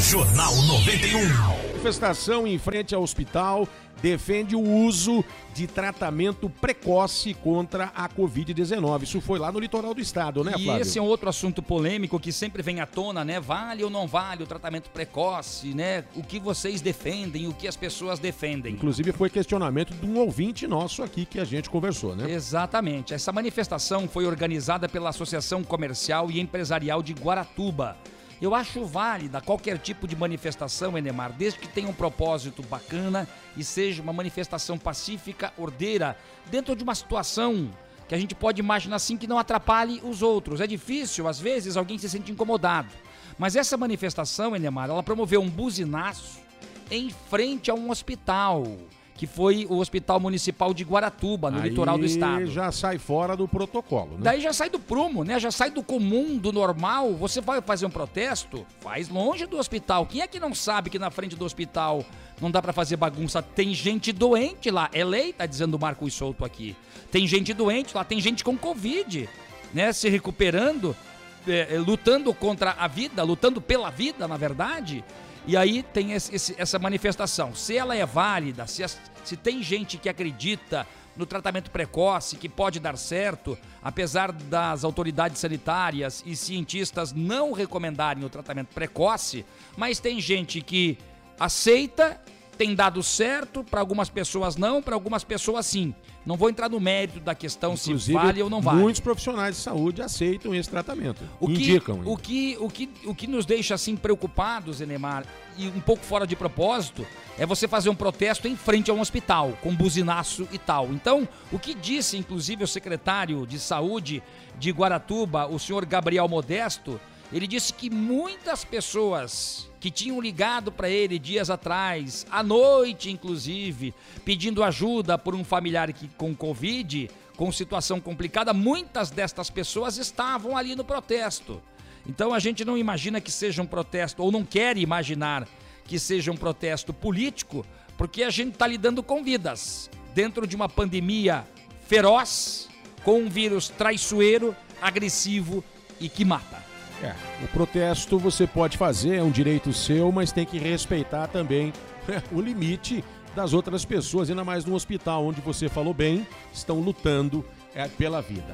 Jornal 91. Manifestação em frente ao hospital defende o uso de tratamento precoce contra a Covid-19. Isso foi lá no litoral do estado, né, Flávio? E esse é um outro assunto polêmico que sempre vem à tona, né? Vale ou não vale o tratamento precoce, né? O que vocês defendem, o que as pessoas defendem. Inclusive foi questionamento de um ouvinte nosso aqui que a gente conversou, né? Exatamente. Essa manifestação foi organizada pela Associação Comercial e Empresarial de Guaratuba. Eu acho válida qualquer tipo de manifestação, Enemar, desde que tenha um propósito bacana e seja uma manifestação pacífica, ordeira, dentro de uma situação que a gente pode imaginar assim que não atrapalhe os outros. É difícil, às vezes, alguém se sente incomodado. Mas essa manifestação, Enemar, ela promoveu um buzinaço em frente a um hospital que foi o Hospital Municipal de Guaratuba, no Aí litoral do estado. já sai fora do protocolo, né? Daí já sai do prumo, né? Já sai do comum, do normal. Você vai fazer um protesto, faz longe do hospital. Quem é que não sabe que na frente do hospital não dá pra fazer bagunça? Tem gente doente lá. É lei, tá dizendo o Marcos Souto aqui. Tem gente doente lá, tem gente com Covid, né? Se recuperando, é, lutando contra a vida, lutando pela vida, na verdade. E aí tem esse- esse- essa manifestação. Se ela é válida, se, as- se tem gente que acredita no tratamento precoce, que pode dar certo, apesar das autoridades sanitárias e cientistas não recomendarem o tratamento precoce, mas tem gente que aceita, tem dado certo, para algumas pessoas não, para algumas pessoas sim. Não vou entrar no mérito da questão se Inclusive, vale ou não vale. muitos profissionais de saúde aceitam esse tratamento. O que, indicam. o que, o que, o que nos deixa assim preocupados, Enemar, e um pouco fora de propósito, é você fazer um protesto em frente a um hospital, com buzinaço e tal. Então, o que disse, inclusive, o secretário de saúde de Guaratuba, o senhor Gabriel Modesto, ele disse que muitas pessoas que tinham ligado para ele dias atrás, à noite inclusive, pedindo ajuda por um familiar que, com Covid, com situação complicada, muitas destas pessoas estavam ali no protesto. Então a gente não imagina que seja um protesto, ou não quer imaginar que seja um protesto político, porque a gente está lidando com vidas dentro de uma pandemia feroz, com um vírus traiçoeiro, agressivo e que mata. É, o protesto você pode fazer, é um direito seu, mas tem que respeitar também o limite das outras pessoas, ainda mais no hospital, onde você falou bem, estão lutando é, pela vida.